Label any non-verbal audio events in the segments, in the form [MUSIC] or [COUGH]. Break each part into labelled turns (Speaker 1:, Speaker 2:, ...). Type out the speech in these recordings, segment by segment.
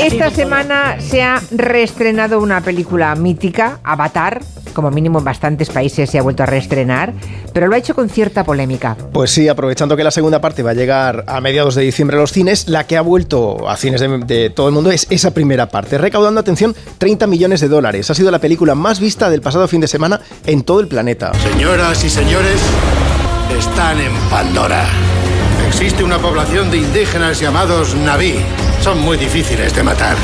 Speaker 1: Esta semana se ha reestrenado una película mítica, Avatar, como mínimo en bastantes países se ha vuelto a reestrenar, pero lo ha hecho con cierta polémica.
Speaker 2: Pues sí, aprovechando que la segunda parte va a llegar a mediados de diciembre a los cines, la que ha vuelto a cines de, de todo el mundo es esa primera parte, recaudando, atención, 30 millones de dólares. Ha sido la película más vista del pasado fin de semana en todo el planeta.
Speaker 3: Señoras y señores, están en Pandora. Existe una población de indígenas llamados Naví. Son muy difíciles de matar.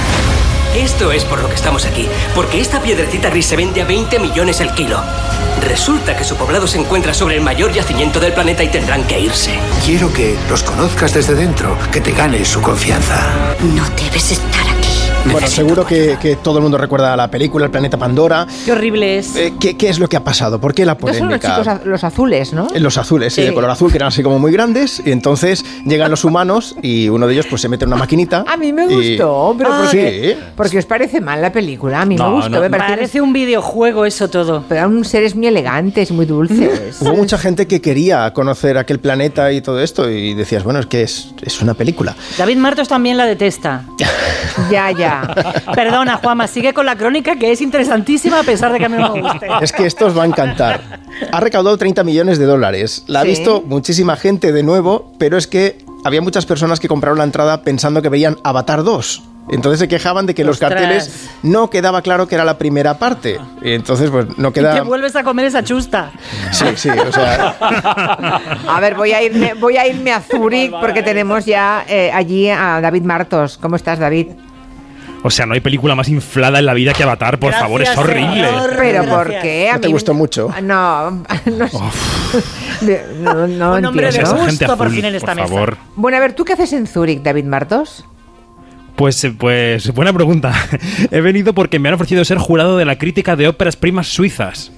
Speaker 4: Esto es por lo que estamos aquí, porque esta piedrecita gris se vende a 20 millones el kilo. Resulta que su poblado se encuentra sobre el mayor yacimiento del planeta y tendrán que irse.
Speaker 3: Quiero que los conozcas desde dentro, que te ganes su confianza.
Speaker 5: No debes estar aquí.
Speaker 2: Bueno, seguro que, todo el mundo recuerda la película El planeta Pandora.
Speaker 6: Qué horrible es.
Speaker 2: Eh, ¿qué, qué es lo que ha pasado? ¿Por qué la
Speaker 1: Estos son los
Speaker 2: polémica?
Speaker 1: chicos los azules, ¿no?
Speaker 2: Eh, Los azules, sí,
Speaker 1: Sí.
Speaker 2: de color azul, que eran así como muy grandes, y entonces llegan los humanos y uno de ellos pues se mete en una maquinita.
Speaker 1: A mí me
Speaker 2: y-
Speaker 1: gustó, pero
Speaker 2: Ah,
Speaker 1: porque,
Speaker 2: sí.
Speaker 1: porque os parece mal la película. A mí
Speaker 7: No,
Speaker 1: me gustó,
Speaker 7: no.
Speaker 1: me parece,
Speaker 6: Parece un videojuego eso todo.
Speaker 1: pero eran seres muy elegantes, muy dulces.
Speaker 2: Hubo mucha gente que quería conocer aquel planeta y todo esto, y decías, bueno, es que es, es una película.
Speaker 6: David Martos también la detesta.
Speaker 1: ya, ya.
Speaker 6: Perdona, Juanma, sigue con la crónica que es interesantísima a pesar de que a mí no me guste.
Speaker 2: Es que esto os va a encantar. Ha recaudado 30 millones de dólares. La ha
Speaker 1: Sí.
Speaker 2: visto muchísima gente de nuevo, pero es que había muchas personas que compraron la entrada pensando que veían Avatar 2. Entonces se quejaban de que los
Speaker 6: Ostras.
Speaker 2: carteles no quedaba claro que era la primera parte. Y entonces, pues no
Speaker 6: Y te
Speaker 2: queda.
Speaker 6: vuelves a comer esa chusta.
Speaker 2: Sí, sí, o sea. [LAUGHS]
Speaker 1: A ver, voy a irme, voy a irme a Zúrich porque tenemos ya eh, allí a David Martos. ¿Cómo estás, David?
Speaker 7: O sea, no hay película más inflada en la vida que Avatar, por
Speaker 6: Gracias,
Speaker 7: favor, es horrible.
Speaker 6: señor.
Speaker 1: Pero. ¿por qué? A
Speaker 2: ¿No te gustó mucho?
Speaker 1: No, [LAUGHS] no, sé. [LAUGHS] no, no
Speaker 6: Un hombre de
Speaker 1: entiendo.
Speaker 6: Justo por fin en esta
Speaker 7: por
Speaker 6: mesa.
Speaker 7: favor.
Speaker 1: Bueno, a ver, ¿tú qué haces en Zúrich, David Martos?
Speaker 7: Pues, eh, pues, buena pregunta. [LAUGHS] He venido porque me han ofrecido ser jurado de la crítica de óperas primas suizas.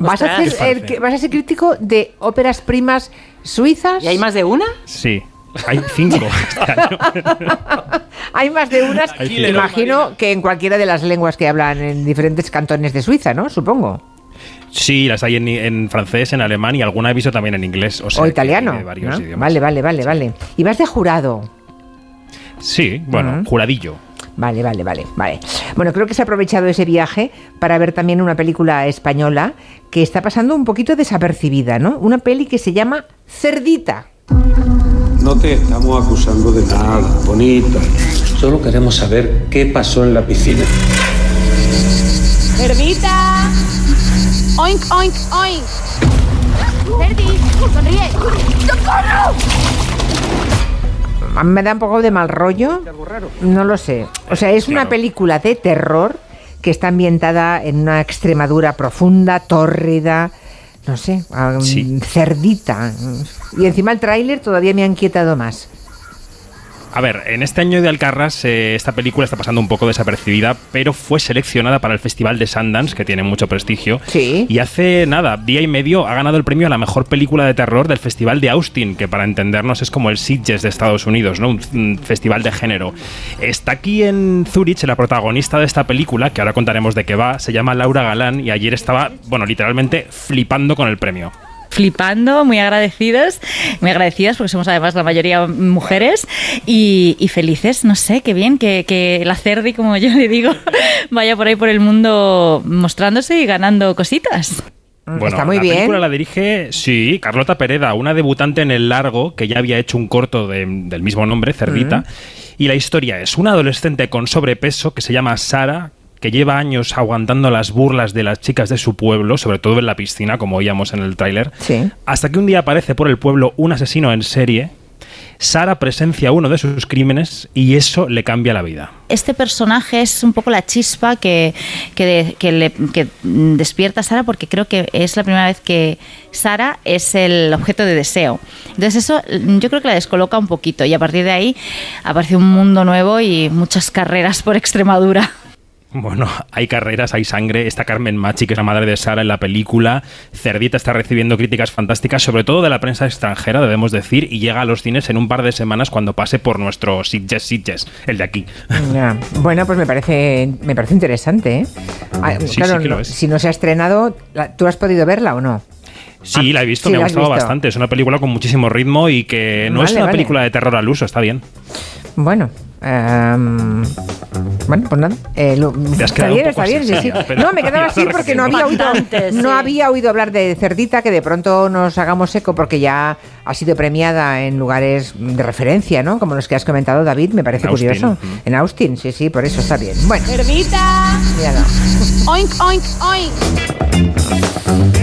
Speaker 1: ¿Vas a, hacer, ¿Vas a ser crítico de óperas primas suizas?
Speaker 6: ¿Y hay más de una?
Speaker 7: Sí, hay cinco [LAUGHS] este año.
Speaker 1: Hay más de unas. Me imagino que en cualquiera de las lenguas que hablan en diferentes cantones de Suiza, ¿no? Supongo.
Speaker 7: Sí, las hay en, en francés, en alemán y alguna he visto también en inglés. O, sea,
Speaker 1: o
Speaker 7: que
Speaker 1: italiano.
Speaker 7: de varios
Speaker 1: ¿no?
Speaker 7: idiomas.
Speaker 1: Vale, vale, vale, vale. Y vas de jurado.
Speaker 7: Sí, bueno, juradillo.
Speaker 1: Vale, vale, vale, vale. Bueno, creo que se ha aprovechado ese viaje para ver también una película española que está pasando un poquito desapercibida, ¿no? Una peli que se llama Cerdita.
Speaker 8: No te estamos acusando de nada, bonita. Solo queremos saber qué pasó en la piscina.
Speaker 5: ¡Cerdita! ¡Oink, oink, oink! ¡Cerdi! ¡Sonríe! ¡Socorro!
Speaker 1: Me da un poco de mal rollo. No lo sé. O sea, es una película de terror que está ambientada en una Extremadura profunda, tórrida, no sé,
Speaker 7: Sí.
Speaker 1: cerdita. Y encima el tráiler todavía me ha inquietado más.
Speaker 7: A ver, en este año de Alcarras eh, esta película está pasando un poco desapercibida, pero fue seleccionada para el Festival de Sundance, que tiene mucho prestigio.
Speaker 1: Sí.
Speaker 7: Y hace nada, día y medio, ha ganado el premio a la mejor película de terror del Festival de Austin, que para entendernos es como el Sitges de Estados Unidos, ¿no? Un, un festival de género. Está aquí en Zurich la protagonista de esta película, que ahora contaremos de qué va, se llama Laura Galán, y ayer estaba, bueno, literalmente flipando con el premio.
Speaker 9: Flipando, muy agradecidos, muy agradecidas porque somos además la mayoría mujeres y, y felices, no sé, qué bien que, que la Cerdi, como yo le digo, [LAUGHS] vaya por ahí por el mundo mostrándose y ganando cositas.
Speaker 7: Bueno,
Speaker 1: Está muy
Speaker 7: la
Speaker 1: bien.
Speaker 7: película la dirige, sí, Carlota Pereda, una debutante en el largo que ya había hecho un corto de- del mismo nombre, Cerdita. Y la historia es una adolescente con sobrepeso que se llama Sara, que lleva años aguantando las burlas de las chicas de su pueblo, sobre todo en la piscina, como oíamos en el tráiler.
Speaker 1: Sí.
Speaker 7: Hasta que un día aparece por el pueblo un asesino en serie. Sara presencia uno de sus crímenes y eso le cambia la vida.
Speaker 9: Este personaje es un poco la chispa que, que, de- que le- que, despierta a Sara porque creo que es la primera vez que Sara es el objeto de deseo. Entonces eso mm, yo creo que la descoloca un poquito y a partir de ahí aparece un mundo nuevo y muchas carreras por Extremadura. [LAUGHS]
Speaker 7: Bueno, hay carreras, hay sangre. Está Carmen Machi, que es la madre de Sara en la película. Cerdita está recibiendo críticas fantásticas, sobre todo de la prensa extranjera, debemos decir, y llega a los cines en un par de semanas cuando pase por nuestro Sitges Sitges, el de aquí.
Speaker 1: Bueno, pues me parece, me parece interesante, ¿eh? Ah,
Speaker 7: Sí,
Speaker 1: claro,
Speaker 7: sí que lo
Speaker 1: no-
Speaker 7: es.
Speaker 1: si no se ha estrenado, ¿tú has podido verla o no?
Speaker 7: Sí, la he visto,
Speaker 1: sí,
Speaker 7: me ha gustado bastante. Es una película con muchísimo ritmo y que no es una
Speaker 1: vale.
Speaker 7: película de terror al uso, está bien.
Speaker 1: Bueno, Em, bueno, pues nada. eh, lo- está bien, está bien. sí, sí. No, me quedaba así porque no había oído, no había oído hablar de Cerdita, que de pronto nos hagamos eco porque ya ha sido premiada en lugares de referencia, ¿no? Como los que has comentado, David, me parece
Speaker 7: En
Speaker 1: curioso. En Austin, sí, sí, por eso está bien. Bueno,
Speaker 5: Cerdita. Oink, oink, oink.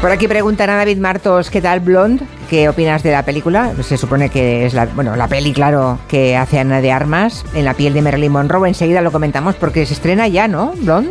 Speaker 1: Por aquí preguntan a David Martos, ¿qué tal Blonde? ¿Qué opinas de la película? Se supone que es la, bueno, la peli, claro, que hace Ana de Armas en la piel de Marilyn Monroe. Enseguida lo comentamos porque se estrena ya, ¿no? Blonde,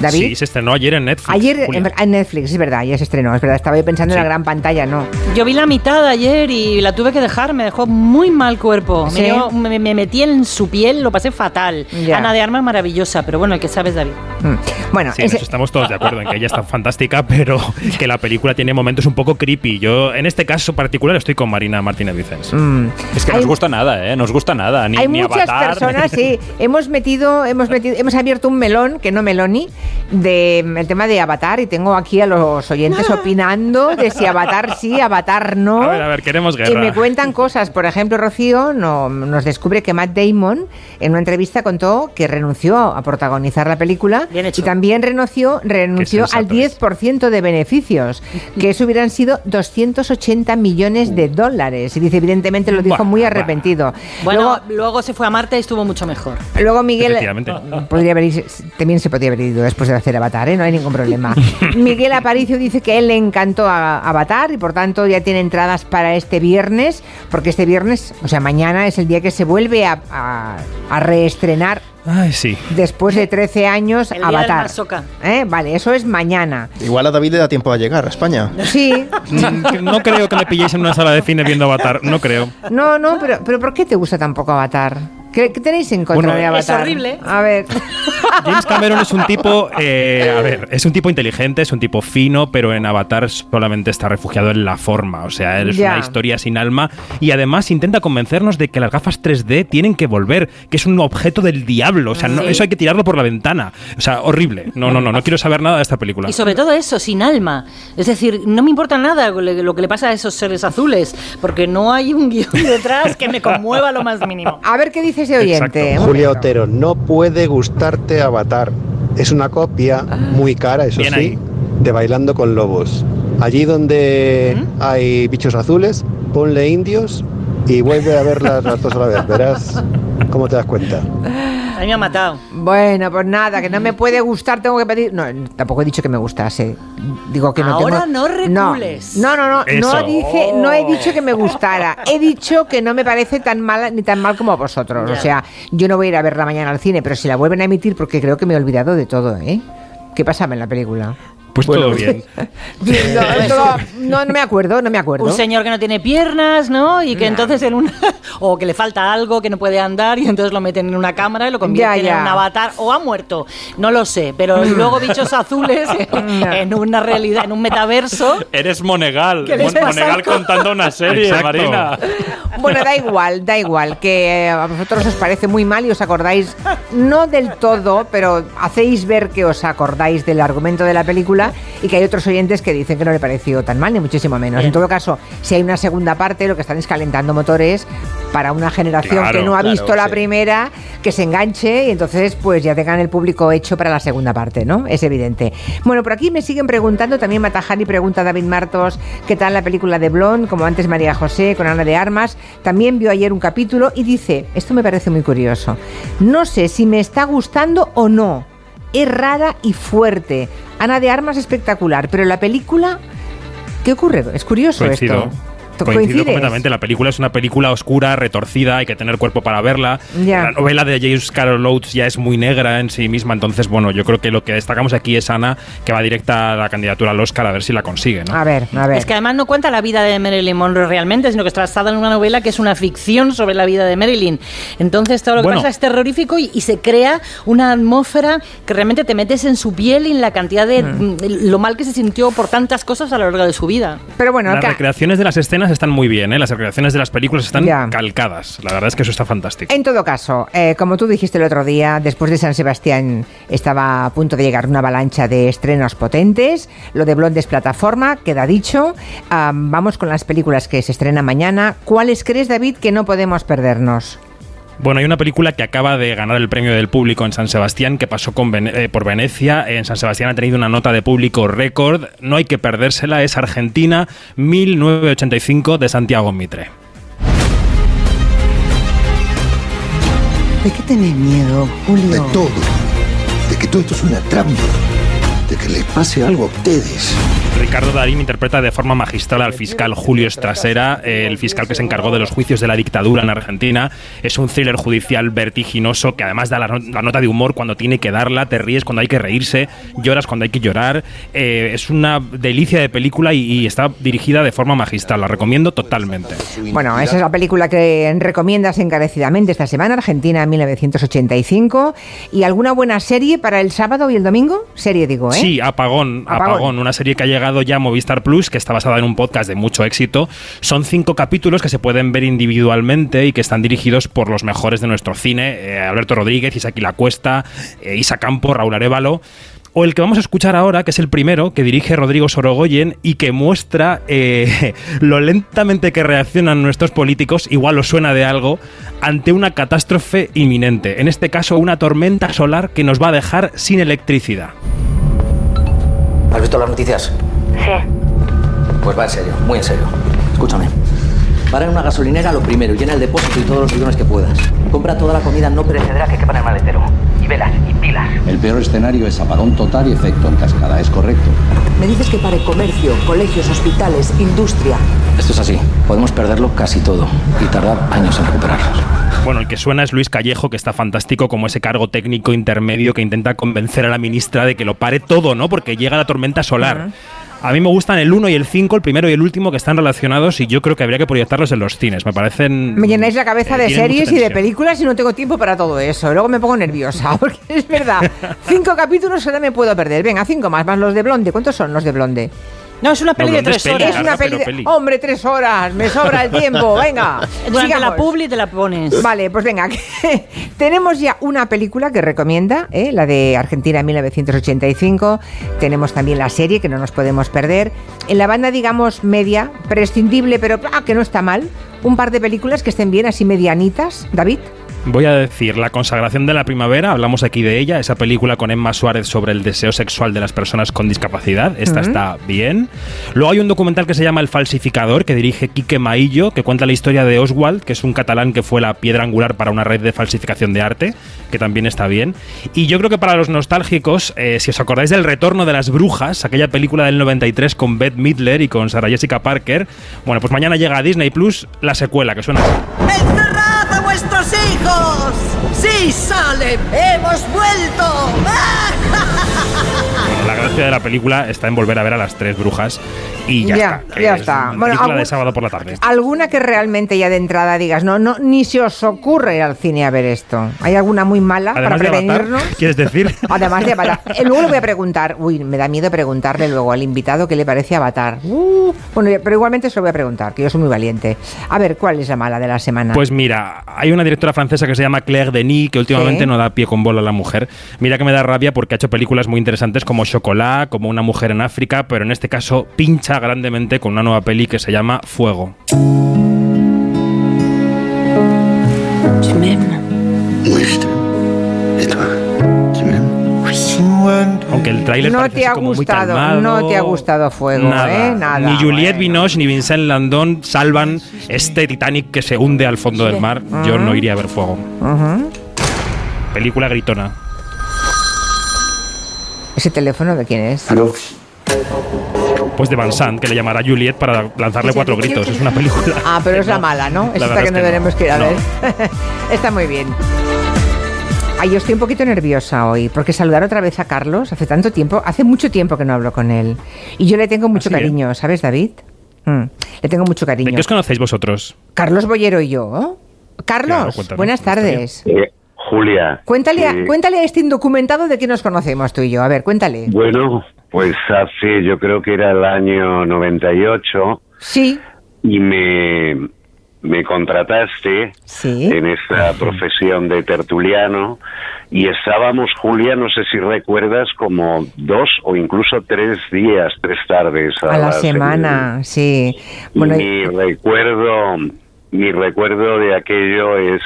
Speaker 1: David.
Speaker 7: Sí, se estrenó ayer en Netflix.
Speaker 1: Ayer
Speaker 7: Julia.
Speaker 1: en, en Netflix, es verdad, ya se estrenó, es verdad. Estaba yo pensando en la gran pantalla, no.
Speaker 6: Yo vi la mitad ayer y la tuve que dejar, me dejó muy mal cuerpo.
Speaker 1: ¿Sí?
Speaker 6: Me, dio- me- me metí en su piel, lo pasé fatal.
Speaker 1: Ya.
Speaker 6: Ana de Armas maravillosa, pero bueno, el que sabes, David.
Speaker 1: Mm. Bueno,
Speaker 7: Sí, en
Speaker 1: ese-
Speaker 7: eso estamos todos de acuerdo, en que ella está fantástica, [LAUGHS] pero que la película tiene momentos un poco creepy. Yo, en este caso particular, estoy con Marina Martínez Vicens.
Speaker 1: mm.
Speaker 10: Es que no
Speaker 1: Hay-
Speaker 10: nos gusta nada, ¿eh? No nos gusta nada. Ni,
Speaker 1: Hay
Speaker 10: ni
Speaker 1: muchas
Speaker 10: Avatar, [LAUGHS]
Speaker 1: personas,
Speaker 10: ni-
Speaker 1: sí. Hemos metido, hemos metido, hemos abierto un melón, que no meloni, de el tema de Avatar y tengo aquí a los oyentes opinando de si Avatar sí, Avatar no.
Speaker 7: A ver, a ver, queremos
Speaker 1: Y
Speaker 7: guerra.
Speaker 1: me cuentan cosas. Por ejemplo, Rocío no- nos descubre que Matt Damon en una entrevista contó que renunció a protagonizar la película
Speaker 6: Bien hecho.
Speaker 1: y también renunció, renunció al
Speaker 7: sensato es.
Speaker 1: 10% de beneficios, que eso hubieran sido 280 millones de dólares. Y dice, evidentemente lo dijo
Speaker 7: Buah,
Speaker 1: muy arrepentido.
Speaker 6: Bueno,
Speaker 1: Luego,
Speaker 6: luego, se fue a Marte y estuvo mucho mejor.
Speaker 1: Luego Miguel
Speaker 7: Efectivamente.
Speaker 1: podría haber también se podría haber ido después de hacer Avatar, ¿eh? no hay ningún problema. [LAUGHS] Miguel Aparicio dice que él le encantó a Avatar y por tanto ya tiene entradas para este viernes, porque este viernes, o sea, mañana es el día que se vuelve a, a- a reestrenar
Speaker 7: Ay, sí.
Speaker 1: después de 13 años
Speaker 6: El
Speaker 1: Avatar. ¿Eh? Vale, eso es mañana.
Speaker 2: Igual a David le da tiempo a llegar a España.
Speaker 1: Sí,
Speaker 7: Mm, No creo que me pilléis en una sala de cine viendo Avatar, no creo.
Speaker 1: no, no, pero, pero ¿por qué te gusta tampoco Avatar? ¿Qué, qué tenéis en contra
Speaker 7: Bueno,
Speaker 1: de
Speaker 7: es
Speaker 1: Avatar?
Speaker 6: horrible.
Speaker 1: A ver. [LAUGHS]
Speaker 7: James Cameron es un tipo, eh, a ver, es un tipo inteligente, es un tipo fino, pero en Avatar solamente está refugiado en la forma, o sea, es
Speaker 1: Ya.
Speaker 7: una historia sin alma y además intenta convencernos de que las gafas 3D tienen que volver, que es un objeto del diablo, o sea, no-
Speaker 6: Sí.
Speaker 7: eso hay que tirarlo por la ventana, o sea, horrible. No, no, no, no quiero saber nada de esta película.
Speaker 6: Y sobre todo eso, sin alma. Es decir, no me importa nada lo que le pasa a esos seres azules, porque no hay un guion [LAUGHS] detrás que me conmueva lo más mínimo.
Speaker 1: A ver qué dice ese oyente.
Speaker 7: Exacto.
Speaker 1: Un
Speaker 11: Julia. Otero, no puede gustarte Avatar. Es una copia muy cara, eso
Speaker 7: Bien
Speaker 11: sí,
Speaker 7: ahí.
Speaker 11: de Bailando con Lobos. Allí donde hay bichos azules, ponle indios y vuelve a verlas las dos a la vez. Verás cómo te das cuenta. [LAUGHS]
Speaker 6: A mí me ha matado.
Speaker 1: Bueno, pues nada, que no me puede gustar, tengo que pedir. No, tampoco he dicho que me gustase. Digo que no
Speaker 6: Ahora
Speaker 1: tengo-
Speaker 6: no recules.
Speaker 1: No, no, no, no, no dije, no he dicho que me gustara. He dicho que no me parece tan mala ni tan mal como a vosotros. O sea, yo no voy a ir a verla mañana al cine, pero si la vuelven a emitir, porque creo que me he olvidado de todo, ¿eh? ¿Qué pasaba en la película?
Speaker 7: Pues todo [LAUGHS] bien.
Speaker 1: No, [LAUGHS] todo- no, no me acuerdo, no me acuerdo.
Speaker 6: Un señor que no tiene piernas, ¿no? Y que entonces en una... [LAUGHS] o que le falta algo, que no puede andar, y entonces lo meten en una cámara y lo convierten
Speaker 1: Ya, ya.
Speaker 6: en un avatar, o ha muerto, no lo sé, pero luego bichos azules en, una realidad, en un metaverso...
Speaker 10: Eres Monegal.
Speaker 6: ¿Qué les
Speaker 10: Mon-? Monegal contando una serie,
Speaker 7: Exacto.
Speaker 10: Marina.
Speaker 1: Bueno, da igual, da igual, que eh, a vosotros os parece muy mal y os acordáis, no del todo, pero hacéis ver que os acordáis del argumento de la película y que hay otros oyentes que dicen que no le pareció tan mal, ni muchísimo menos. En todo caso, si hay una segunda parte, lo que están es calentando motores para una generación
Speaker 7: Claro,
Speaker 1: que no ha
Speaker 2: claro,
Speaker 1: visto la
Speaker 2: sí.
Speaker 1: primera, que se enganche y entonces pues ya tengan el público hecho para la segunda parte, ¿no? Es evidente. Bueno, por aquí me siguen preguntando, también Matajani pregunta a David Martos qué tal la película de Blonde, como antes María José con Ana de Armas, también vio ayer un capítulo y dice, esto me parece muy curioso, no sé si me está gustando o no, es rara y fuerte, Ana de Armas espectacular, pero la película, ¿qué ocurre? Es curioso
Speaker 7: Coincido.
Speaker 1: esto.
Speaker 7: Coincido
Speaker 1: ¿Coincides?
Speaker 7: completamente. La película es una película oscura, retorcida, hay que tener cuerpo para verla.
Speaker 1: Ya.
Speaker 7: La novela de James Carol Oates ya es muy negra en sí misma, entonces, bueno, yo creo que lo que destacamos aquí es Ana, que va directa a la candidatura al Oscar a ver si la consigue, ¿no?
Speaker 1: A ver, a ver.
Speaker 6: Es que además no cuenta la vida de Marilyn Monroe realmente, sino que está basada en una novela que es una ficción sobre la vida de Marilyn. Entonces todo lo que
Speaker 7: Bueno.
Speaker 6: pasa es terrorífico y, y se crea una atmósfera que realmente te metes en su piel y en la cantidad de
Speaker 1: Mm.
Speaker 6: mm, lo mal que se sintió por tantas cosas a lo largo de su vida.
Speaker 1: Pero bueno,
Speaker 7: Las
Speaker 1: acá-
Speaker 7: recreaciones de las escenas están muy bien, ¿eh? las recreaciones de las películas están
Speaker 1: Ya.
Speaker 7: calcadas. La verdad es que eso está fantástico.
Speaker 1: En todo caso, eh, como tú dijiste el otro día, después de San Sebastián estaba a punto de llegar una avalancha de estrenos potentes. Lo de Blonde es plataforma, queda dicho. Ah, vamos con las películas que se estrenan mañana. ¿Cuáles crees, David, que no podemos perdernos?
Speaker 7: Bueno, hay una película que acaba de ganar el premio del público en San Sebastián, que pasó con Vene- eh, por Venecia. En San Sebastián ha tenido una nota de público récord. No hay que perdérsela. Es Argentina 1985 de Santiago Mitre.
Speaker 12: ¿De qué tenés miedo, Julio?
Speaker 13: De todo. De que todo esto es una trampa. De que les pase algo a ustedes.
Speaker 7: Ricardo Darín interpreta de forma magistral al fiscal Julio Estrasera, el fiscal que se encargó de los juicios de la dictadura en Argentina. Es un thriller judicial vertiginoso que además da la, no- la nota de humor cuando tiene que darla, te ríes cuando hay que reírse, lloras cuando hay que llorar. Eh, es una delicia de película y, y está dirigida de forma magistral. La recomiendo totalmente.
Speaker 1: Bueno, esa es la película que recomiendas encarecidamente esta semana, Argentina 1985. ¿Y alguna buena serie para el sábado y el domingo? Serie, digo, ¿eh?
Speaker 7: Sí, Apagón,
Speaker 1: Apagón.
Speaker 7: Apagón, una serie que ha llegado ya Movistar Plus, que está basada en un podcast de mucho éxito. Son cinco capítulos que se pueden ver individualmente y que están dirigidos por los mejores de nuestro cine: eh, Alberto Rodríguez, Isaki La Cuesta, eh, Isa Campo, Raúl Arevalo. O el que vamos a escuchar ahora, que es el primero, que dirige Rodrigo Sorogoyen y que muestra eh, [LAUGHS] lo lentamente que reaccionan nuestros políticos, igual os suena de algo, ante una catástrofe inminente. En este caso, una tormenta solar que nos va a dejar sin electricidad.
Speaker 14: ¿Has visto las noticias?
Speaker 5: Sí.
Speaker 14: Pues va en serio, muy en serio. Escúchame. Para en una gasolinera lo primero, llena el depósito y todos los bidones que puedas. Compra toda la comida no perecedera que quepa en el maletero. Y velas, y pilas.
Speaker 15: El peor escenario es apagón total y efecto en cascada, ¿es correcto?
Speaker 12: Me dices que pare comercio, colegios, hospitales, industria.
Speaker 14: Esto es así. Podemos perderlo casi todo y tardar años en recuperarlo.
Speaker 7: Bueno, el que suena es Luis Callejo, que está fantástico como ese cargo técnico intermedio que intenta convencer a la ministra de que lo pare todo, ¿no? Porque llega la tormenta solar. A mí me gustan el 1 y el 5, el primero y el último, que están relacionados y yo creo que habría que proyectarlos en los cines. Me parecen...
Speaker 1: Me llenáis la cabeza
Speaker 7: eh,
Speaker 1: de series y de películas y no tengo tiempo para todo eso. Luego me pongo nerviosa, [LAUGHS] porque es verdad. [LAUGHS] Cinco capítulos ahora me puedo perder. Venga, cinco más, más los de Blonde. ¿Cuántos son los de Blonde?
Speaker 6: No, es una peli de
Speaker 7: es
Speaker 6: tres
Speaker 7: peli,
Speaker 6: horas.
Speaker 1: Es una peli, de-
Speaker 7: peli.
Speaker 1: Hombre, tres horas. Me sobra el tiempo. [LAUGHS] Venga.
Speaker 6: Durante la
Speaker 1: sigamos.
Speaker 6: publi te la pones.
Speaker 1: Vale, pues venga, [LAUGHS] tenemos ya una película que recomienda, ¿eh? la de Argentina 1985. Tenemos también la serie que no nos podemos perder. En la banda, digamos, media, prescindible, pero ah, que no está mal. Un par de películas que estén bien, así medianitas. David.
Speaker 7: Voy a decir La consagración de la primavera, hablamos aquí de ella, esa película con Emma Suárez sobre el deseo sexual de las personas con discapacidad, esta está bien. Luego hay un documental que se llama El falsificador, que dirige Quique Maillo, que cuenta la historia de Oswald, que es un catalán que fue la piedra angular para una red de falsificación de arte, que también está bien. Y yo creo que para los nostálgicos, eh, si os acordáis del Retorno de las Brujas, aquella película del 93 con Bette Midler y con Sarah Jessica Parker, bueno, pues mañana llega a Disney Plus la secuela, que suena así.
Speaker 12: ¡Encerrad a vuestros hijos! ¡Sí, Salem! ¡Hemos vuelto! [LAUGHS]
Speaker 7: La gracia de la película está en volver a ver a las tres brujas y ya,
Speaker 1: Ya,
Speaker 7: está.
Speaker 1: ya
Speaker 7: es
Speaker 1: está.
Speaker 7: una
Speaker 1: Bueno,
Speaker 7: película de
Speaker 1: algún-
Speaker 7: sábado por la tarde.
Speaker 1: ¿Alguna que realmente ya de entrada digas, no, no, ni se os ocurre ir al cine a ver esto? ¿Hay alguna muy mala
Speaker 7: Además de
Speaker 1: para
Speaker 7: Avatar,
Speaker 1: prevenirnos?
Speaker 7: ¿quieres decir? [LAUGHS]
Speaker 1: Además de Avatar. Eh, Luego le voy a preguntar, uy, me da miedo preguntarle luego al invitado qué le parece Avatar. Uh, bueno, pero igualmente se lo voy a preguntar, que yo soy muy valiente. A ver, ¿cuál es la mala de la semana?
Speaker 7: Pues mira, hay una directora francesa que se llama Claire Denis que últimamente
Speaker 1: Sí.
Speaker 7: no da pie con bola a la mujer. Mira que me da rabia porque ha hecho películas muy interesantes como Chocolat, como Una mujer en África, pero en este caso pincha grandemente con una nueva peli que se llama Fuego.
Speaker 12: Tu m'aimes
Speaker 13: Oui, je t'aime. Et toi Tu m'aimes
Speaker 7: Aunque el tráiler
Speaker 1: no
Speaker 7: parece
Speaker 1: te ha
Speaker 7: como muy
Speaker 1: gustado,
Speaker 7: calmado.
Speaker 1: no te ha gustado Fuego,
Speaker 7: Nada.
Speaker 1: ¿eh? Nada.
Speaker 7: Ni Juliette
Speaker 1: bueno.
Speaker 7: Binoche ni Vincent Landon salvan este Titanic que se hunde al fondo del mar. Yo no iría a ver Fuego. Película gritona.
Speaker 1: ¿Ese teléfono de quién es?
Speaker 7: Pues de Van Sant, que le llamará Juliet para lanzarle cuatro gritos. Es una película.
Speaker 1: Ah, pero es la mala, ¿no?
Speaker 7: La
Speaker 1: Es esta que no tenemos que ir a
Speaker 7: No.
Speaker 1: ver. [LAUGHS] Está muy bien. Ay, yo estoy un poquito nerviosa hoy, porque saludar otra vez a Carlos hace tanto tiempo, hace mucho tiempo que no hablo con él. Y yo le tengo mucho
Speaker 7: ¿Ah, eh?
Speaker 1: cariño, ¿sabes, David? Mm, le tengo mucho
Speaker 7: ¿De
Speaker 1: cariño.
Speaker 7: qué os conocéis vosotros?
Speaker 1: Carlos Boyero y yo. Carlos,
Speaker 7: Claro, cuéntame
Speaker 1: buenas tardes.
Speaker 16: Eh, Julia.
Speaker 1: Cuéntale, a,
Speaker 16: eh,
Speaker 1: cuéntale a este indocumentado de qué nos conocemos tú y yo. A ver, cuéntale.
Speaker 16: Bueno, pues hace, yo creo que era el año 98.
Speaker 1: Sí.
Speaker 16: y me, me contrataste en esta profesión de tertuliano y estábamos, Julia, no sé si recuerdas, como dos o incluso tres días, tres tardes
Speaker 1: A la semana, sí.
Speaker 16: Y
Speaker 1: Bueno,
Speaker 16: mi recuerdo, mi recuerdo de aquello es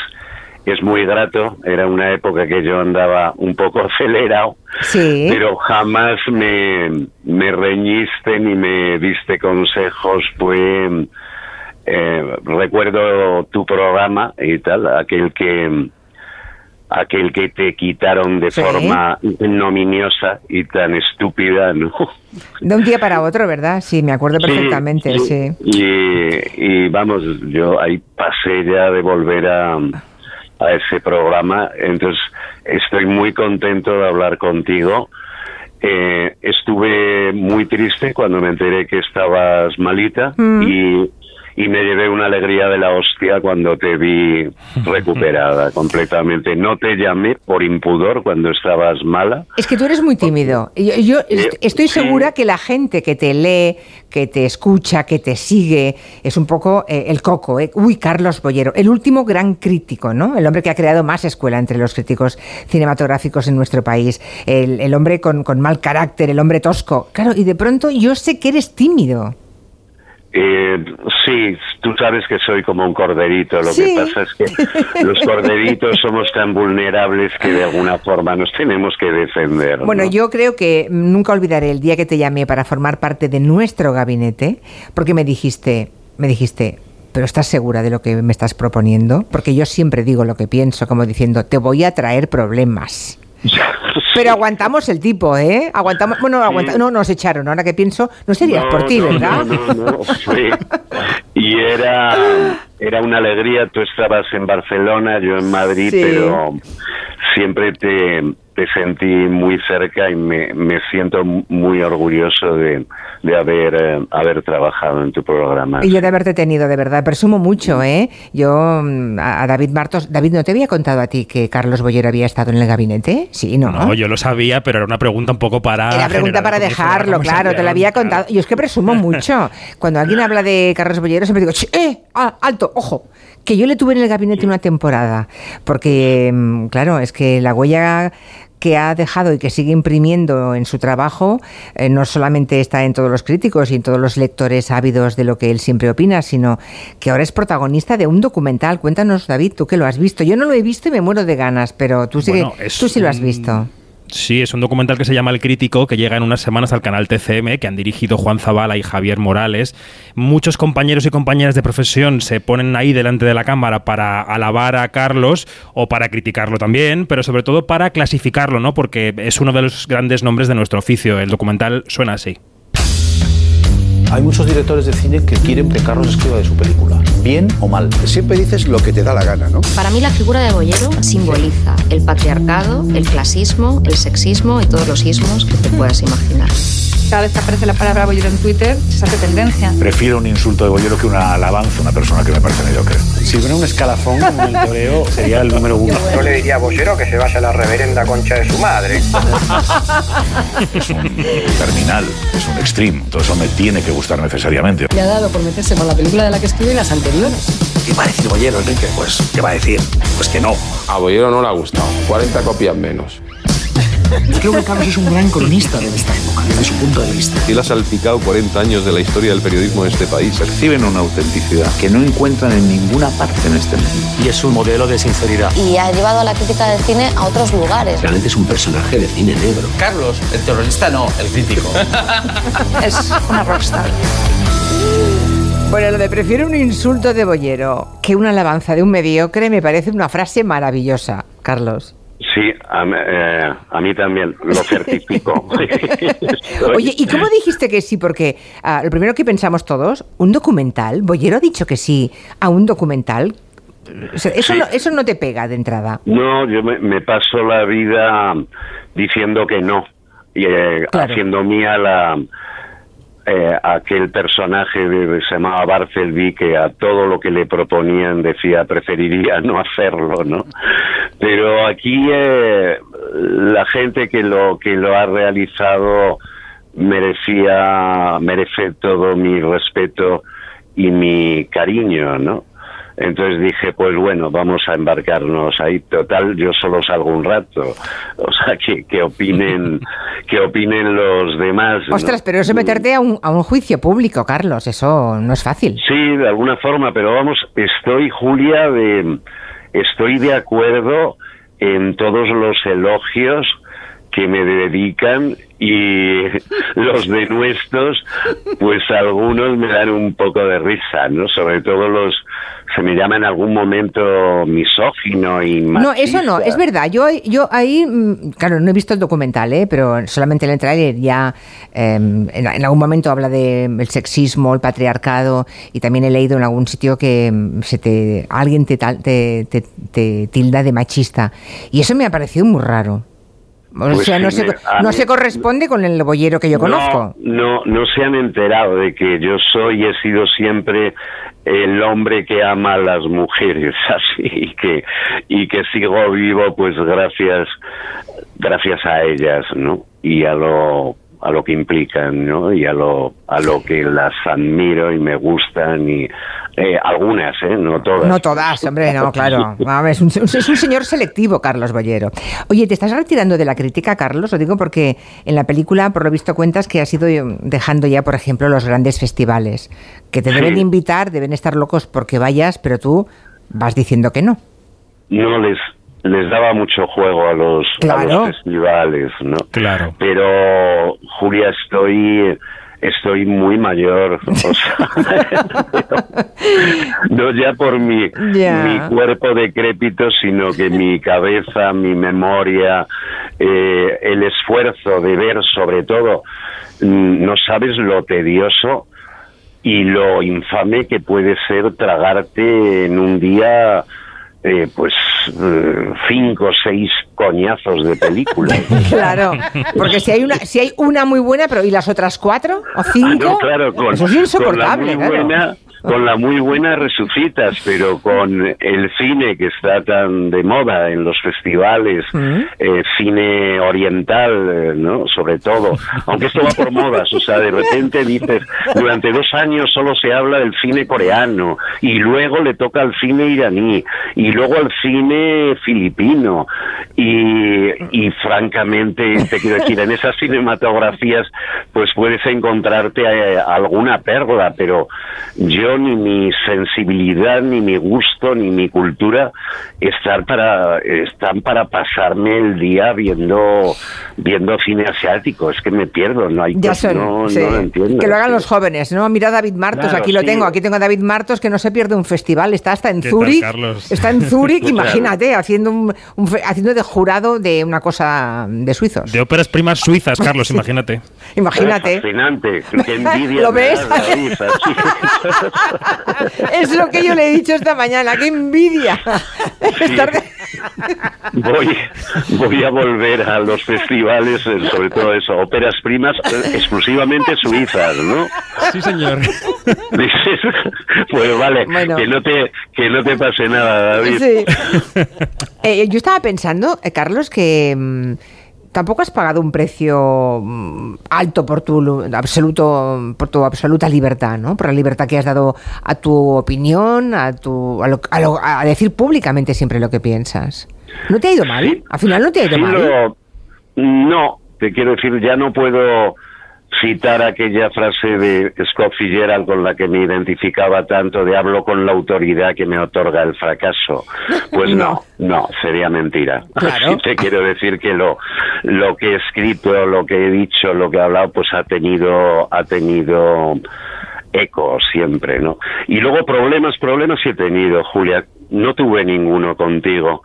Speaker 16: es muy grato. Era una época que yo andaba un poco [LAUGHS] acelerado,
Speaker 1: sí.
Speaker 16: pero jamás me, me reñiste ni me diste consejos. Fue eh, recuerdo tu programa y tal, aquel que aquel que te quitaron de
Speaker 1: Sí.
Speaker 16: forma ignominiosa y tan estúpida, ¿no? [LAUGHS]
Speaker 1: De un día para otro, ¿verdad? Sí, me acuerdo
Speaker 16: Sí,
Speaker 1: perfectamente, sí.
Speaker 16: Y, y vamos, yo ahí pasé ya de volver a, a ese programa, entonces estoy muy contento de hablar contigo. Eh, estuve muy triste cuando me enteré que estabas malita
Speaker 1: Mm.
Speaker 16: y, y me llevé una alegría de la hostia cuando te vi [LAUGHS] recuperada completamente. No te llamé por impudor cuando estabas mala.
Speaker 1: Es que tú eres muy tímido. Yo, yo est- estoy
Speaker 16: sí.
Speaker 1: segura que la gente que te lee, que te escucha, que te sigue, es un poco eh, el coco. eh. Uy, Carlos Bollero, el último gran crítico, ¿no? El hombre que ha creado más escuela entre los críticos cinematográficos en nuestro país. El, el hombre con, con mal carácter, el hombre tosco. Claro, y de pronto yo sé que eres tímido.
Speaker 16: Eh, sí, tú sabes que soy como un corderito. Lo
Speaker 1: Sí.
Speaker 16: que pasa es que los corderitos somos tan vulnerables que de alguna forma nos tenemos que defender. ¿no?
Speaker 1: Bueno, yo creo que nunca olvidaré el día que te llamé para formar parte de nuestro gabinete, porque me dijiste, me dijiste, pero ¿estás segura de lo que me estás proponiendo? Porque yo siempre digo lo que pienso, como diciendo, te voy a traer problemas. Pero aguantamos el tipo, ¿eh? Aguantamos, bueno, aguanta, no, nos echaron, ahora que pienso, no serías
Speaker 16: No,
Speaker 1: por ti,
Speaker 16: no,
Speaker 1: ¿verdad?
Speaker 16: No, no, no, sí. Y era, era una alegría. Tú estabas en Barcelona, yo en Madrid,
Speaker 1: Sí.
Speaker 16: pero siempre te, te sentí muy cerca y me, me siento muy orgulloso de, de haber, eh, haber trabajado en tu programa.
Speaker 1: Y yo de haberte tenido, de verdad, presumo mucho, ¿eh? Yo mm, a a David Martos, David, ¿no te había contado a ti que Carlos Bollero había estado en el gabinete? Sí, ¿no?
Speaker 7: No, yo lo sabía, pero era una pregunta un poco para.
Speaker 1: Era pregunta para
Speaker 7: la
Speaker 1: dejarlo, claro, te lo había contado. Yo es que presumo mucho. [LAUGHS] Cuando alguien habla de Carlos Bollero, siempre digo, "Ch, ¡eh! ah, ¡Alto! ¡Ojo! Que yo le tuve en el gabinete una temporada. Porque, mm, claro, es que la huella que ha dejado y que sigue imprimiendo en su trabajo eh, no solamente está en todos los críticos y en todos los lectores ávidos de lo que él siempre opina, sino que ahora es protagonista de un documental. Cuéntanos, David, tú que lo has visto. Yo no lo he visto y me muero de ganas, pero tú sí,
Speaker 7: Bueno,
Speaker 1: tú sí lo has
Speaker 7: un-
Speaker 1: visto.
Speaker 7: Sí, es un documental que se llama El Crítico, que llega en unas semanas al canal TCM, que han dirigido Juan Zabala y Javier Morales. Muchos compañeros y compañeras de profesión se ponen ahí delante de la cámara para alabar a Carlos o para criticarlo también, pero sobre todo para clasificarlo, ¿no? Porque es uno de los grandes nombres de nuestro oficio. El documental suena así.
Speaker 17: Hay muchos directores de cine que quieren que Carlos escriba de su película, bien o mal.
Speaker 13: Siempre dices lo que te da la gana, ¿no?
Speaker 18: Para mí la figura de Bollero simboliza el patriarcado, el clasismo, el sexismo y todos los ismos que te puedas imaginar.
Speaker 5: Cada vez que aparece la palabra bollero en Twitter, se hace tendencia.
Speaker 19: Prefiero un insulto de bollero que una alabanza a una persona que me parece mediocre.
Speaker 17: Si hubiera un escalafón como el toreo, sería el número uno.
Speaker 20: Yo le diría a Bollero que se vaya a la reverenda concha de su madre.
Speaker 19: Es un terminal, es un extreme. Todo eso me tiene que gustar necesariamente.
Speaker 21: Le ha dado por meterse con la película de la que escribe y las anteriores.
Speaker 19: ¿Qué va a decir Bollero, Enrique? Pues, ¿qué va a decir? Pues que no.
Speaker 22: A Bollero no le ha gustado. 40 copias menos. [LAUGHS]
Speaker 21: Creo que Carlos es un gran cronista de esta época, desde su punto de vista.
Speaker 22: Él ha salpicado 40 años de la historia del periodismo en este país.
Speaker 19: Perciben una autenticidad que no encuentran en ninguna parte en este mundo.
Speaker 17: Y es un modelo de sinceridad.
Speaker 18: Y ha llevado a la crítica del cine a otros lugares.
Speaker 15: Realmente es un personaje de cine negro.
Speaker 23: Carlos, el terrorista no, el crítico. [LAUGHS]
Speaker 5: Es una rockstar.
Speaker 1: Bueno, lo de prefiero un insulto de bollero que una alabanza de un mediocre me parece una frase maravillosa, Carlos.
Speaker 16: Sí, a, mí- eh, a mí también lo [LAUGHS] certifico. [LAUGHS]
Speaker 1: Oye, ¿y cómo dijiste que sí? Porque ah, lo primero que pensamos todos, ¿un documental? ¿Bollero ha dicho que sí a un documental? O sea, eso,
Speaker 16: Sí.
Speaker 1: no, eso no te pega de entrada.
Speaker 16: No, yo me, me paso la vida diciendo que no y eh,
Speaker 1: Claro.
Speaker 16: haciendo mía la eh, aquel personaje de, se llamaba Barcelby que a todo lo que le proponían decía preferiría no hacerlo, ¿no? Pero aquí eh, la gente que lo que lo ha realizado merecía merece todo mi respeto y mi cariño, ¿no? Entonces dije, pues bueno, vamos a embarcarnos ahí. Total, yo solo salgo un rato. O sea, que, que opinen, [LAUGHS] que opinen los demás. ¿no?
Speaker 1: Ostras, pero eso meterte a un, a un juicio público, Carlos, eso no es fácil.
Speaker 16: Sí, de alguna forma, pero vamos, estoy, Julia, de, estoy de acuerdo en todos los elogios que me dedican y [LAUGHS] los denuestos, pues algunos me dan un poco de risa, ¿no? Sobre todo los, se me llama en algún momento misógino y
Speaker 1: No, eso no,
Speaker 16: machista.
Speaker 1: es verdad. Yo, yo ahí, mm, claro, no he visto el documental, ¿eh? pero solamente en el tráiler ya eh, en, en algún momento habla del sexismo, el patriarcado y también he leído en algún sitio que mm, se te, alguien te, te- te tilda de machista. Y eso me ha parecido muy raro. O
Speaker 16: Pues
Speaker 1: sea, no, se, no se corresponde con el boyero que yo conozco.
Speaker 16: No, no, no se han enterado de que yo soy y he sido siempre el hombre que ama a las mujeres, [LAUGHS] así, y que, y que sigo vivo, pues gracias, gracias a ellas, ¿no? Y a lo, a lo que implican, ¿no? Y a lo, a lo que las admiro y me gustan y, eh, algunas, ¿eh? No todas.
Speaker 1: No todas, hombre, no, claro. [LAUGHS] Es, un, es un señor selectivo, Carlos Bollero. Oye, ¿te estás retirando de la crítica, Carlos? Lo digo porque en la película, por lo visto, cuentas que has ido dejando ya, por ejemplo, los grandes festivales, que te deben invitar, deben estar locos porque vayas, pero tú vas diciendo que no.
Speaker 16: no les les daba mucho juego a los, a los festivales, ¿no?
Speaker 7: Claro.
Speaker 16: Pero Julia estoy estoy muy mayor, o sea, [LAUGHS] [LAUGHS] no ya por mi mi cuerpo decrépito, sino que mi cabeza, mi memoria, eh, el esfuerzo de ver, sobre todo, mm, no sabes lo tedioso y lo infame que puede ser tragarte en un día eh, pues eh, cinco o seis coñazos de película. [LAUGHS]
Speaker 1: Claro, porque si hay una, si hay una muy buena, pero ¿y las otras cuatro o cinco?
Speaker 16: Ah, no, claro, con,
Speaker 1: Eso es insoportable,
Speaker 16: con la muy
Speaker 1: claro.
Speaker 16: buena, con la muy buena resucitas, pero con el cine que está tan de moda en los festivales,
Speaker 1: Mm.
Speaker 16: eh, cine oriental, eh, ¿no? Sobre todo, aunque esto va por modas, o sea, de repente dices, durante dos años solo se habla del cine coreano, y luego le toca al cine iraní, y luego al cine filipino, y, y francamente, te quiero decir, en esas cinematografías, pues puedes encontrarte eh, alguna perla, pero yo ni mi sensibilidad, ni mi gusto, ni mi cultura están para, están para pasarme el día viendo, viendo cine asiático. Es que me pierdo, no hay
Speaker 1: Ya
Speaker 16: cosa-
Speaker 1: son,
Speaker 16: no,
Speaker 1: sí.
Speaker 16: no lo entiendo.
Speaker 1: que lo hagan los jóvenes, ¿no? Mira a David Martos,
Speaker 16: Claro,
Speaker 1: aquí lo
Speaker 16: sí.
Speaker 1: tengo, aquí tengo a David Martos que no se pierde un festival, está hasta en
Speaker 7: ¿Qué tal,
Speaker 1: Zúrich,
Speaker 7: Carlos?
Speaker 1: está en Zúrich, [LAUGHS]
Speaker 7: Claro.
Speaker 1: imagínate, haciendo un, un haciendo de jurado de una cosa de suizos.
Speaker 7: De óperas primas suizas, [LAUGHS] Carlos, imagínate.
Speaker 1: Imagínate.
Speaker 16: Fascinante, qué [LAUGHS] envidia.
Speaker 1: ¿Lo
Speaker 16: me
Speaker 1: ves?
Speaker 16: David.
Speaker 1: Es lo que yo le he dicho esta mañana, qué envidia.
Speaker 16: Voy, voy a volver a los festivales, eh, sobre todo eso, óperas primas eh, exclusivamente suizas, ¿no?
Speaker 7: Sí, señor.
Speaker 16: Dices, pues vale,
Speaker 1: Bueno.
Speaker 16: que no te que no te pase nada, David.
Speaker 1: Sí. Eh, yo estaba pensando, eh, Carlos, que mm, tampoco has pagado un precio mm, alto por tu lu- absoluto, por tu absoluta libertad, ¿no? Por la libertad que has dado a tu opinión, a tu, a, lo- a lo- a decir públicamente siempre lo que piensas. ¿No te ha ido mal? Al final no te ha ido
Speaker 16: Sí,
Speaker 1: mal.
Speaker 16: lo- no, te quiero decir, ya no puedo citar aquella frase de Scott Fitzgerald con la que me identificaba tanto de hablo con la autoridad que me otorga el fracaso. Pues no, no, sería mentira.
Speaker 1: Claro. [LAUGHS]
Speaker 16: Te quiero decir que lo, lo que he escrito, lo que he dicho, lo que he hablado, pues ha tenido, ha tenido eco siempre, ¿no? Y luego problemas, problemas sí he tenido, Julia. No tuve ninguno contigo,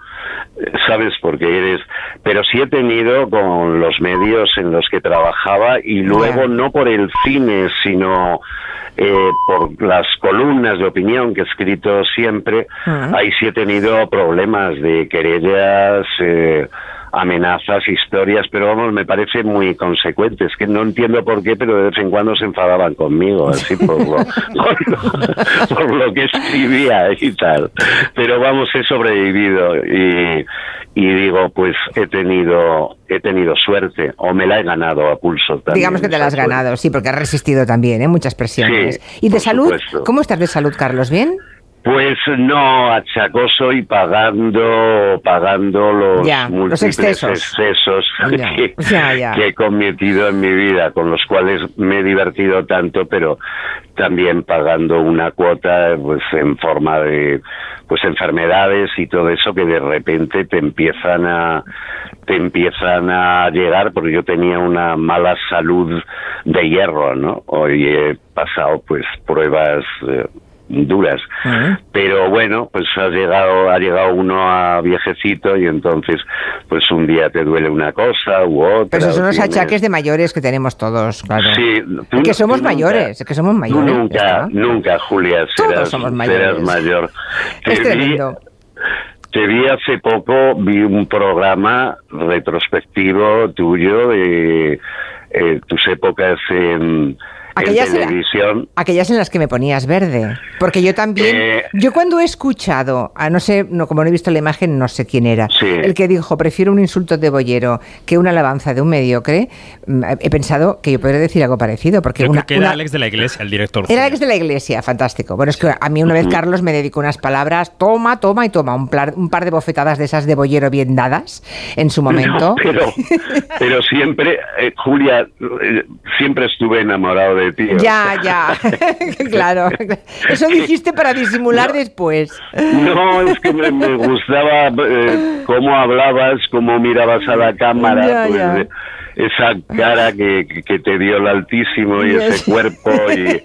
Speaker 16: ¿sabes? Porque eres... Pero sí he tenido con los medios en los que trabajaba y luego no por el cine, sino eh, por las columnas de opinión que he escrito siempre.
Speaker 24: Ah.
Speaker 16: Ahí sí he tenido problemas de querellas... eh, amenazas, historias, pero vamos, me parece muy consecuente. Es que no entiendo por qué, pero de vez en cuando se enfadaban conmigo, así por lo, [LAUGHS] por lo, por lo que escribía y tal. Pero vamos, he sobrevivido y, y digo, pues he tenido, he tenido suerte, o me la he ganado a pulso también.
Speaker 1: Digamos que te la has
Speaker 16: suerte.
Speaker 1: ganado, sí, porque has resistido también, ¿eh? Muchas presiones.
Speaker 16: Sí,
Speaker 1: ¿Y de salud?
Speaker 16: supuesto.
Speaker 1: ¿Cómo estás de salud, Carlos? ¿Bien?
Speaker 16: Pues no, achacoso y pagando, pagando los
Speaker 1: Ya, los
Speaker 16: múltiples
Speaker 1: excesos.
Speaker 16: excesos
Speaker 1: Ya, [LAUGHS]
Speaker 16: que,
Speaker 1: ya, ya.
Speaker 16: que he cometido en mi vida, con los cuales me he divertido tanto, pero también pagando una cuota pues en forma de pues enfermedades y todo eso que de repente te empiezan a te empiezan a llegar porque yo tenía una mala salud de hierro, ¿no? Hoy he pasado pues pruebas eh, duras pero bueno pues ha llegado ha llegado uno a viejecito y entonces pues un día te duele una cosa u otra
Speaker 1: Pero esos son los
Speaker 16: tienes-
Speaker 1: achaques de mayores que tenemos todos, claro.
Speaker 16: Sí, tú
Speaker 1: que somos
Speaker 16: nunca-
Speaker 1: mayores, que somos mayores.
Speaker 16: nunca nunca Julia
Speaker 1: Todos
Speaker 16: serás,
Speaker 1: somos
Speaker 16: serás
Speaker 1: mayores.
Speaker 16: mayor
Speaker 1: Es
Speaker 16: Te vi-
Speaker 1: tremendo.
Speaker 16: te vi hace poco, vi un programa retrospectivo tuyo de eh, tus épocas en, en
Speaker 1: Aquellas en las que me ponías verde. Porque yo también.
Speaker 16: Eh.
Speaker 1: yo cuando he escuchado, a no sé, no, como no he visto la imagen, no sé quién era,
Speaker 16: Sí.
Speaker 1: el que dijo, prefiero un insulto de bollero que una alabanza de un mediocre, mm, he pensado que yo podría decir algo parecido. Porque
Speaker 7: Yo
Speaker 1: una,
Speaker 7: creo que era
Speaker 1: una-
Speaker 7: Alex de la Iglesia, el director.
Speaker 1: Era ex de la iglesia, fantástico. Bueno, es que a mí una vez Carlos me dedicó unas palabras, toma, toma y toma, un, plar- un par de bofetadas de esas de bollero bien dadas en su momento.
Speaker 16: No, pero, pero siempre, eh, Julia, eh, siempre estuve enamorado de ti. o
Speaker 1: Ya, ya, [LAUGHS] claro. Eso dijiste para disimular después.
Speaker 16: No, es que me, me gustaba eh, cómo hablabas, cómo mirabas a la cámara,
Speaker 1: Ya,
Speaker 16: pues,
Speaker 1: ya.
Speaker 16: eh, esa cara que, que- te dio el altísimo y ese cuerpo y,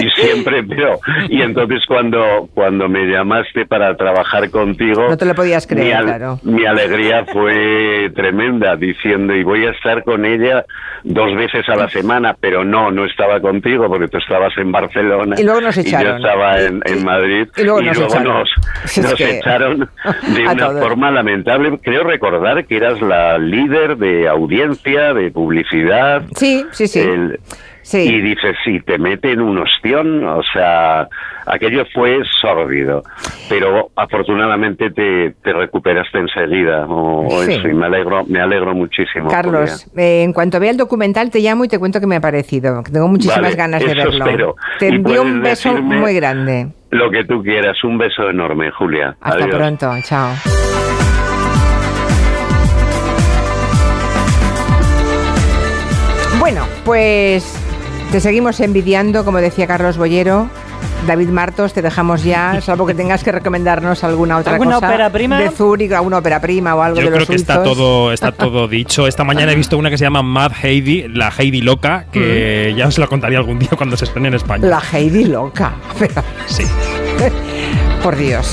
Speaker 16: y siempre, pero y entonces cuando cuando me llamaste para trabajar contigo,
Speaker 1: No te lo podías creer,
Speaker 16: mi, al-
Speaker 1: claro.
Speaker 16: mi alegría fue tremenda diciendo y voy a estar con ella dos veces a la semana, pero no, no estaba contigo porque tú estabas en Barcelona
Speaker 1: Y luego nos
Speaker 16: yo
Speaker 1: echaron.
Speaker 16: estaba en, en Madrid
Speaker 1: y luego nos echaron.
Speaker 16: nos, [LAUGHS]
Speaker 1: Es
Speaker 16: nos
Speaker 1: que-
Speaker 16: echaron [LAUGHS] de una
Speaker 1: todos.
Speaker 16: forma lamentable. Creo recordar que eras la líder de audiencia, de publicidad.
Speaker 1: Sí, sí, sí.
Speaker 16: El-
Speaker 1: Sí.
Speaker 16: Y dices, si te meten un ostión, o sea, aquello fue sórdido. Pero afortunadamente te, te recuperaste enseguida. O, o
Speaker 1: Sí.
Speaker 16: eso, y me alegro, me alegro muchísimo.
Speaker 1: Carlos, eh, en cuanto vea el documental te llamo y te cuento que me ha parecido. Tengo muchísimas
Speaker 16: Vale,
Speaker 1: ganas de verlo.
Speaker 16: espero.
Speaker 1: Te envío un beso muy grande.
Speaker 16: Lo que tú quieras. Un beso enorme, Julia.
Speaker 1: Hasta
Speaker 16: Adiós.
Speaker 1: pronto, chao. Bueno, pues te seguimos envidiando, como decía Carlos Bollero. David Martos, te dejamos ya, salvo que tengas que recomendarnos alguna otra
Speaker 6: ¿Alguna
Speaker 1: cosa.
Speaker 6: ópera prima?
Speaker 1: De Zúrich, alguna ópera prima o algo
Speaker 7: Yo
Speaker 1: de
Speaker 7: creo
Speaker 1: los
Speaker 7: que está todo, está todo dicho. Esta mañana he visto una que se llama Mad Heidi, la Heidi loca, que ya os la contaría algún día cuando se estrene en España.
Speaker 1: La Heidi loca. [LAUGHS] Pero,
Speaker 7: Sí. [LAUGHS]
Speaker 1: por Dios.